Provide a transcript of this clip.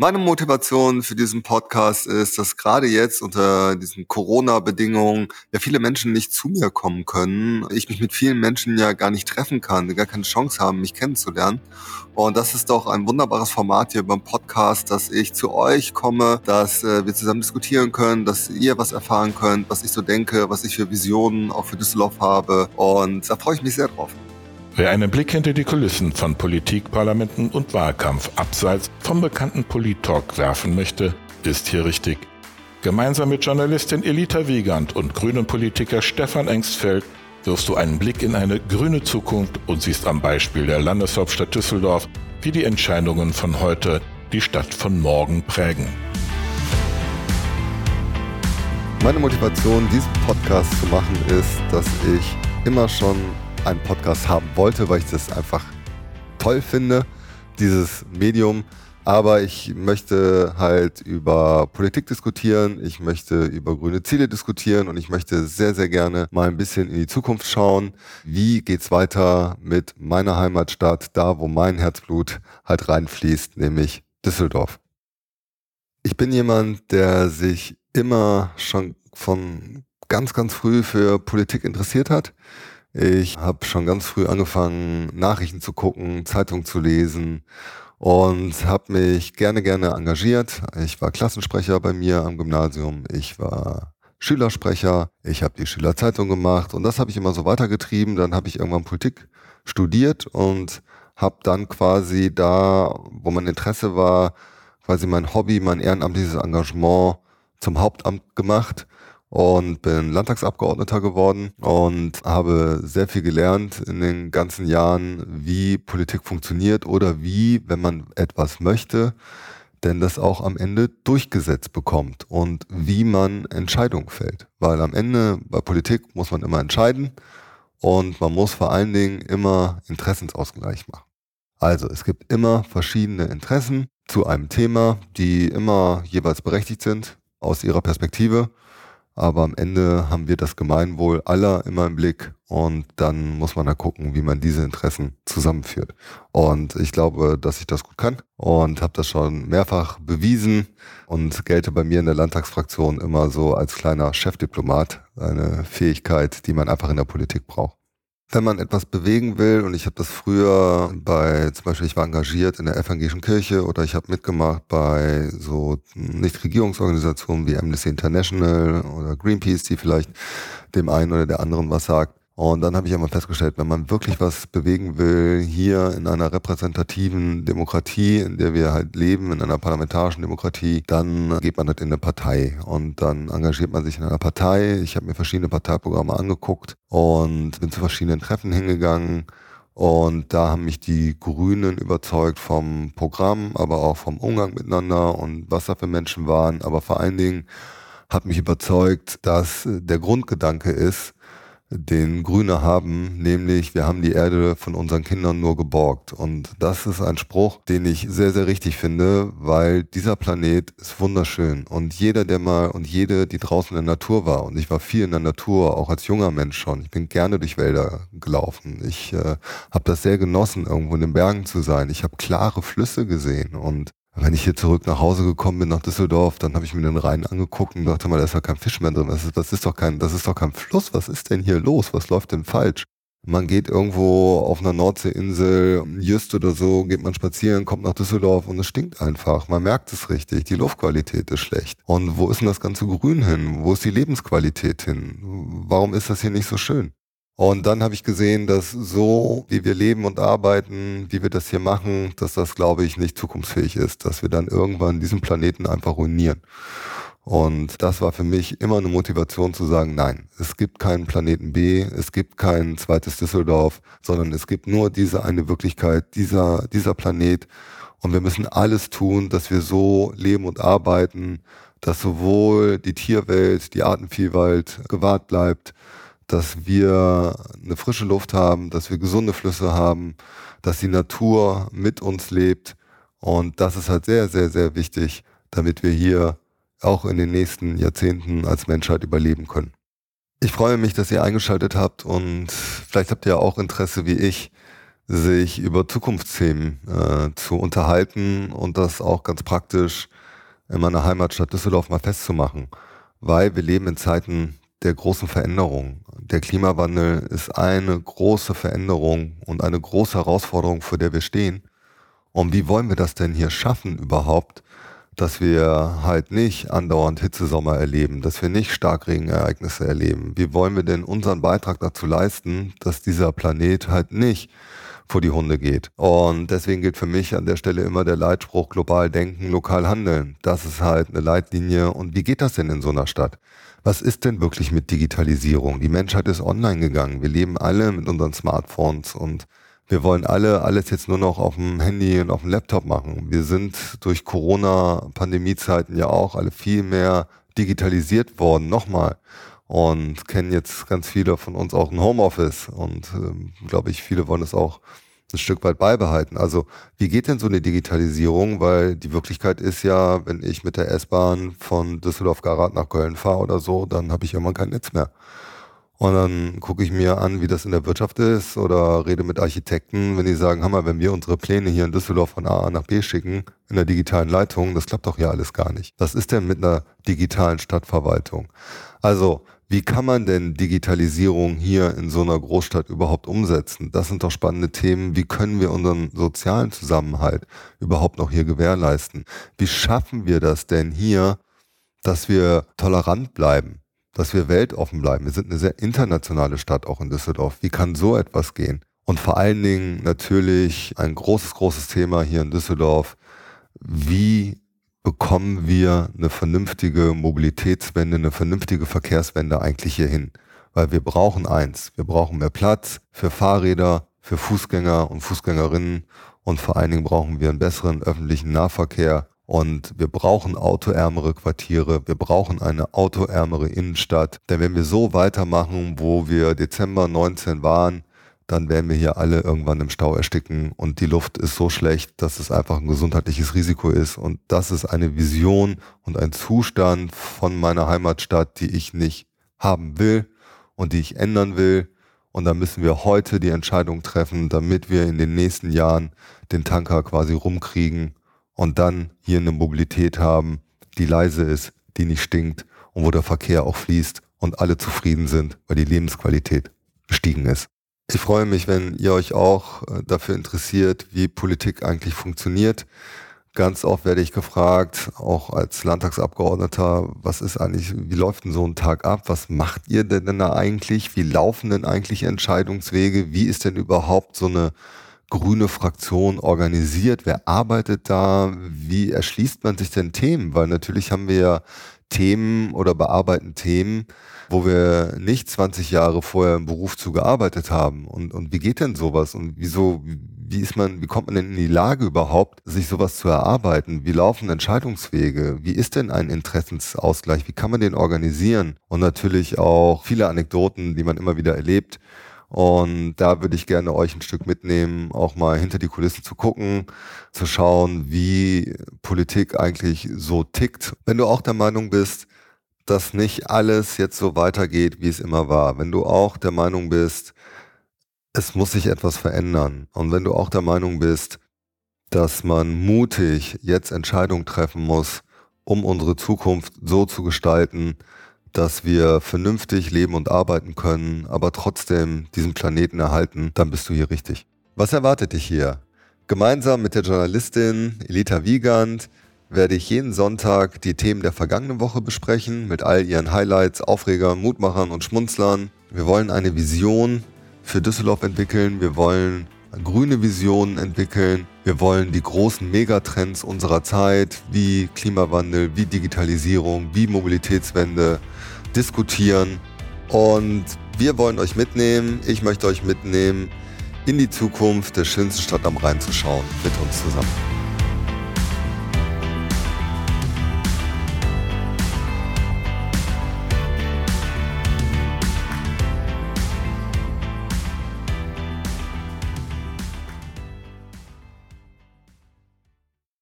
Meine Motivation für diesen Podcast ist, dass gerade jetzt unter diesen Corona-Bedingungen ja viele Menschen nicht zu mir kommen können. Ich mich mit vielen Menschen ja gar nicht treffen kann, gar keine Chance haben, mich kennenzulernen. Und das ist doch ein wunderbares Format hier beim Podcast, dass ich zu euch komme, dass äh, wir zusammen diskutieren können, dass ihr was erfahren könnt, was ich so denke, was ich für Visionen auch für Düsseldorf habe. Und da freue ich mich sehr drauf. Wer einen Blick hinter die Kulissen von Politik, Parlamenten und Wahlkampf abseits vom bekannten Polit-Talk werfen möchte, ist hier richtig. Gemeinsam mit Journalistin Elita Wiegand und grünen Politiker Stefan Engstfeld wirfst du einen Blick in eine grüne Zukunft und siehst am Beispiel der Landeshauptstadt Düsseldorf, wie die Entscheidungen von heute die Stadt von morgen prägen. Meine Motivation, diesen Podcast zu machen, ist, dass ich immer schon einen Podcast haben wollte, weil ich das einfach toll finde, dieses Medium. Aber ich möchte halt über Politik diskutieren, ich möchte über grüne Ziele diskutieren und ich möchte sehr, sehr gerne mal ein bisschen in die Zukunft schauen. Wie geht's weiter mit meiner Heimatstadt, da wo mein Herzblut halt reinfließt, nämlich Düsseldorf. Ich bin jemand, der sich immer schon von ganz, ganz früh für Politik interessiert hat. Ich habe schon ganz früh angefangen, Nachrichten zu gucken, Zeitung zu lesen und habe mich gerne, gerne engagiert. Ich war Klassensprecher bei mir am Gymnasium. Ich war Schülersprecher. Ich habe die Schülerzeitung gemacht und das habe ich immer so weitergetrieben. Dann habe ich irgendwann Politik studiert und habe dann quasi da, wo mein Interesse war, quasi mein Hobby, mein ehrenamtliches Engagement zum Hauptamt gemacht und bin Landtagsabgeordneter geworden und habe sehr viel gelernt in den ganzen Jahren, wie Politik funktioniert oder wie, wenn man etwas möchte, denn das auch am Ende durchgesetzt bekommt und wie man Entscheidungen fällt. Weil am Ende bei Politik muss man immer entscheiden und man muss vor allen Dingen immer Interessensausgleich machen. Also es gibt immer verschiedene Interessen zu einem Thema, die immer jeweils berechtigt sind aus ihrer Perspektive aber am Ende haben wir das Gemeinwohl aller immer im Blick und dann muss man da gucken, wie man diese Interessen zusammenführt. Und ich glaube, dass ich das gut kann und habe das schon mehrfach bewiesen und gelte bei mir in der Landtagsfraktion immer so als kleiner Chefdiplomat, eine Fähigkeit, die man einfach in der Politik braucht wenn man etwas bewegen will, und ich habe das früher bei, zum Beispiel ich war engagiert in der evangelischen Kirche oder ich habe mitgemacht bei so Nichtregierungsorganisationen wie Amnesty International oder Greenpeace, die vielleicht dem einen oder der anderen was sagt. Und dann habe ich einmal festgestellt, wenn man wirklich was bewegen will, hier in einer repräsentativen Demokratie, in der wir halt leben, in einer parlamentarischen Demokratie, dann geht man halt in eine Partei und dann engagiert man sich in einer Partei. Ich habe mir verschiedene Parteiprogramme angeguckt und bin zu verschiedenen Treffen hingegangen. Und da haben mich die Grünen überzeugt vom Programm, aber auch vom Umgang miteinander und was da für Menschen waren. Aber vor allen Dingen hat mich überzeugt, dass der Grundgedanke ist, den Grüne haben, nämlich wir haben die Erde von unseren Kindern nur geborgt. Und das ist ein Spruch, den ich sehr, sehr richtig finde, weil dieser Planet ist wunderschön. Und jeder, der mal und jede, die draußen in der Natur war, und ich war viel in der Natur, auch als junger Mensch schon, ich bin gerne durch Wälder gelaufen. Ich äh, habe das sehr genossen, irgendwo in den Bergen zu sein. Ich habe klare Flüsse gesehen und wenn ich hier zurück nach Hause gekommen bin nach Düsseldorf, dann habe ich mir den Rhein angeguckt und dachte mal, da ist ja kein Fisch mehr drin. Das ist, das ist doch kein, das ist doch kein Fluss. Was ist denn hier los? Was läuft denn falsch? Man geht irgendwo auf einer Nordseeinsel, Just oder so, geht man spazieren, kommt nach Düsseldorf und es stinkt einfach. Man merkt es richtig. Die Luftqualität ist schlecht. Und wo ist denn das ganze Grün hin? Wo ist die Lebensqualität hin? Warum ist das hier nicht so schön? Und dann habe ich gesehen, dass so, wie wir leben und arbeiten, wie wir das hier machen, dass das, glaube ich, nicht zukunftsfähig ist, dass wir dann irgendwann diesen Planeten einfach ruinieren. Und das war für mich immer eine Motivation zu sagen, nein, es gibt keinen Planeten B, es gibt kein zweites Düsseldorf, sondern es gibt nur diese eine Wirklichkeit, dieser, dieser Planet. Und wir müssen alles tun, dass wir so leben und arbeiten, dass sowohl die Tierwelt, die Artenvielfalt gewahrt bleibt, dass wir eine frische Luft haben, dass wir gesunde Flüsse haben, dass die Natur mit uns lebt. Und das ist halt sehr, sehr, sehr wichtig, damit wir hier auch in den nächsten Jahrzehnten als Menschheit überleben können. Ich freue mich, dass ihr eingeschaltet habt und vielleicht habt ihr auch Interesse wie ich, sich über Zukunftsthemen äh, zu unterhalten und das auch ganz praktisch in meiner Heimatstadt Düsseldorf mal festzumachen. Weil wir leben in Zeiten der großen Veränderung. Der Klimawandel ist eine große Veränderung und eine große Herausforderung, vor der wir stehen. Und wie wollen wir das denn hier schaffen überhaupt, dass wir halt nicht andauernd Hitzesommer erleben, dass wir nicht Starkregenereignisse erleben? Wie wollen wir denn unseren Beitrag dazu leisten, dass dieser Planet halt nicht vor die Hunde geht? Und deswegen gilt für mich an der Stelle immer der Leitspruch global denken, lokal handeln. Das ist halt eine Leitlinie. Und wie geht das denn in so einer Stadt? Was ist denn wirklich mit Digitalisierung? Die Menschheit ist online gegangen. Wir leben alle mit unseren Smartphones und wir wollen alle alles jetzt nur noch auf dem Handy und auf dem Laptop machen. Wir sind durch Corona-Pandemiezeiten ja auch alle viel mehr digitalisiert worden, nochmal. Und kennen jetzt ganz viele von uns auch ein Homeoffice. Und ähm, glaube ich, viele wollen es auch ein Stück weit beibehalten. Also wie geht denn so eine Digitalisierung? Weil die Wirklichkeit ist ja, wenn ich mit der S-Bahn von Düsseldorf-Garat nach Köln fahre oder so, dann habe ich irgendwann kein Netz mehr. Und dann gucke ich mir an, wie das in der Wirtschaft ist oder rede mit Architekten, wenn die sagen, Hammer, wenn wir unsere Pläne hier in Düsseldorf von A nach B schicken, in der digitalen Leitung, das klappt doch hier alles gar nicht. Was ist denn mit einer digitalen Stadtverwaltung? Also, wie kann man denn Digitalisierung hier in so einer Großstadt überhaupt umsetzen? Das sind doch spannende Themen. Wie können wir unseren sozialen Zusammenhalt überhaupt noch hier gewährleisten? Wie schaffen wir das denn hier, dass wir tolerant bleiben? dass wir weltoffen bleiben. Wir sind eine sehr internationale Stadt auch in Düsseldorf. Wie kann so etwas gehen? Und vor allen Dingen natürlich ein großes, großes Thema hier in Düsseldorf. Wie bekommen wir eine vernünftige Mobilitätswende, eine vernünftige Verkehrswende eigentlich hier hin? Weil wir brauchen eins. Wir brauchen mehr Platz für Fahrräder, für Fußgänger und Fußgängerinnen und vor allen Dingen brauchen wir einen besseren öffentlichen Nahverkehr und wir brauchen autoärmere Quartiere, wir brauchen eine autoärmere Innenstadt. Denn wenn wir so weitermachen, wo wir Dezember 19 waren, dann werden wir hier alle irgendwann im Stau ersticken und die Luft ist so schlecht, dass es einfach ein gesundheitliches Risiko ist. Und das ist eine Vision und ein Zustand von meiner Heimatstadt, die ich nicht haben will und die ich ändern will. Und da müssen wir heute die Entscheidung treffen, damit wir in den nächsten Jahren den Tanker quasi rumkriegen und dann hier eine Mobilität haben, die leise ist, die nicht stinkt und wo der Verkehr auch fließt und alle zufrieden sind, weil die Lebensqualität gestiegen ist. Ich freue mich, wenn ihr euch auch äh, dafür interessiert, wie Politik eigentlich funktioniert. Ganz oft werde ich gefragt, auch als Landtagsabgeordneter, was ist eigentlich, wie läuft denn so ein Tag ab? Was macht ihr denn da eigentlich? Wie laufen denn eigentlich Entscheidungswege? Wie ist denn überhaupt so eine grüne Fraktion organisiert? Wer arbeitet da? Wie erschließt man sich denn Themen? Weil natürlich haben wir ja Themen oder bearbeiten Themen, wo wir nicht 20 Jahre vorher im Beruf zugearbeitet haben. Und, und wie geht denn sowas? Und wieso, wie ist man, wie kommt man denn in die Lage überhaupt, sich sowas zu erarbeiten? Wie laufen Entscheidungswege? Wie ist denn ein Interessensausgleich? Wie kann man den organisieren? Und natürlich auch viele Anekdoten, die man immer wieder erlebt und da würde ich gerne euch ein Stück mitnehmen, auch mal hinter die Kulissen zu gucken, zu schauen, wie Politik eigentlich so tickt. Wenn du auch der Meinung bist, dass nicht alles jetzt so weitergeht, wie es immer war, wenn du auch der Meinung bist, es muss sich etwas verändern und wenn du auch der Meinung bist, dass man mutig jetzt Entscheidungen treffen muss, um unsere Zukunft so zu gestalten, dass wir vernünftig leben und arbeiten können, aber trotzdem diesen Planeten erhalten, dann bist du hier richtig. Was erwartet dich hier? Gemeinsam mit der Journalistin Elita Wiegand werde ich jeden Sonntag die Themen der vergangenen Woche besprechen, mit all ihren Highlights, Aufregern, Mutmachern und Schmunzlern. Wir wollen eine Vision für Düsseldorf entwickeln. Wir wollen grüne Visionen entwickeln. Wir wollen die großen Megatrends unserer Zeit wie Klimawandel, wie Digitalisierung, wie Mobilitätswende diskutieren. Und wir wollen euch mitnehmen, ich möchte euch mitnehmen, in die Zukunft der schönsten Stadt am Rhein zu schauen, mit uns zusammen.